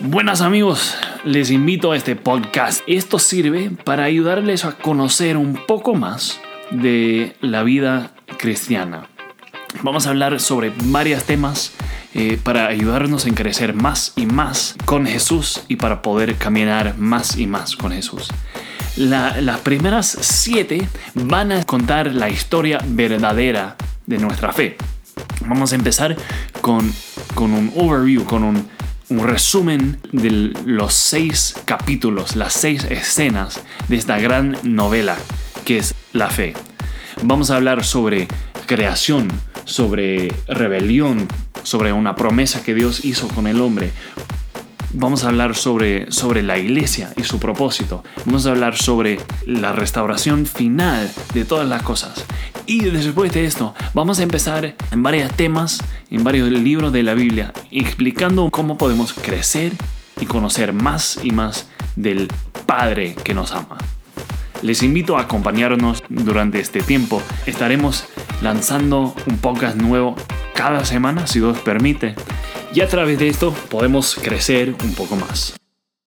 Buenas amigos, les invito a este podcast. Esto sirve para ayudarles a conocer un poco más de la vida cristiana. Vamos a hablar sobre varios temas eh, para ayudarnos en crecer más y más con Jesús y para poder caminar más y más con Jesús. las primeras siete van a contar la historia verdadera de nuestra fe. Vamos a empezar con, con un overview, con un un resumen de los seis capítulos, las seis escenas de esta gran novela que es la fe. Vamos a hablar sobre creación, sobre rebelión, sobre una promesa que Dios hizo con el hombre. Vamos a hablar sobre, sobre la iglesia y su propósito. Vamos a hablar sobre la restauración final de todas las cosas. Y después de esto, vamos a empezar en varios temas, en varios libros de la Biblia, explicando cómo podemos crecer y conocer más y más del Padre que nos ama. Les invito a acompañarnos durante este tiempo. Estaremos lanzando un podcast nuevo cada semana, si Dios permite. Y a través de esto podemos crecer un poco más.